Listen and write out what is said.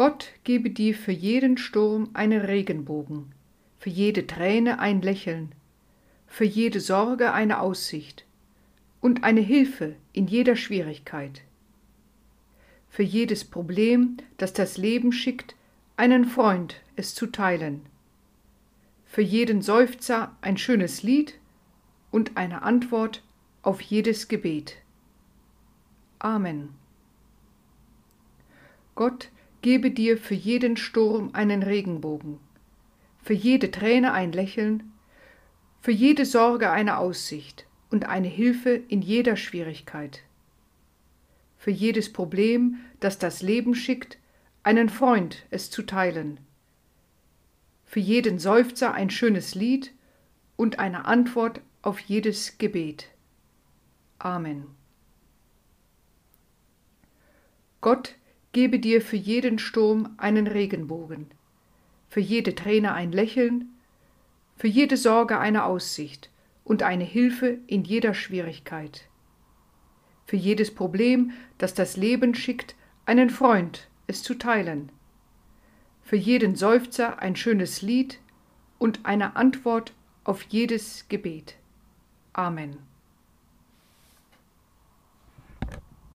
Gott gebe dir für jeden Sturm einen Regenbogen, für jede Träne ein Lächeln, für jede Sorge eine Aussicht und eine Hilfe in jeder Schwierigkeit. Für jedes Problem, das das Leben schickt, einen Freund es zu teilen. Für jeden Seufzer ein schönes Lied und eine Antwort auf jedes Gebet. Amen. Gott gebe dir für jeden Sturm einen Regenbogen, für jede Träne ein Lächeln, für jede Sorge eine Aussicht und eine Hilfe in jeder Schwierigkeit. Für jedes Problem, das das Leben schickt, einen Freund es zu teilen. Für jeden Seufzer ein schönes Lied und eine Antwort auf jedes Gebet. Amen. Gott gebe dir für jeden Sturm einen Regenbogen, für jede Träne ein Lächeln, für jede Sorge eine Aussicht und eine Hilfe in jeder Schwierigkeit. Für jedes Problem, das das Leben schickt, einen Freund, es zu teilen. Für jeden Seufzer ein schönes Lied und eine Antwort auf jedes Gebet. Amen.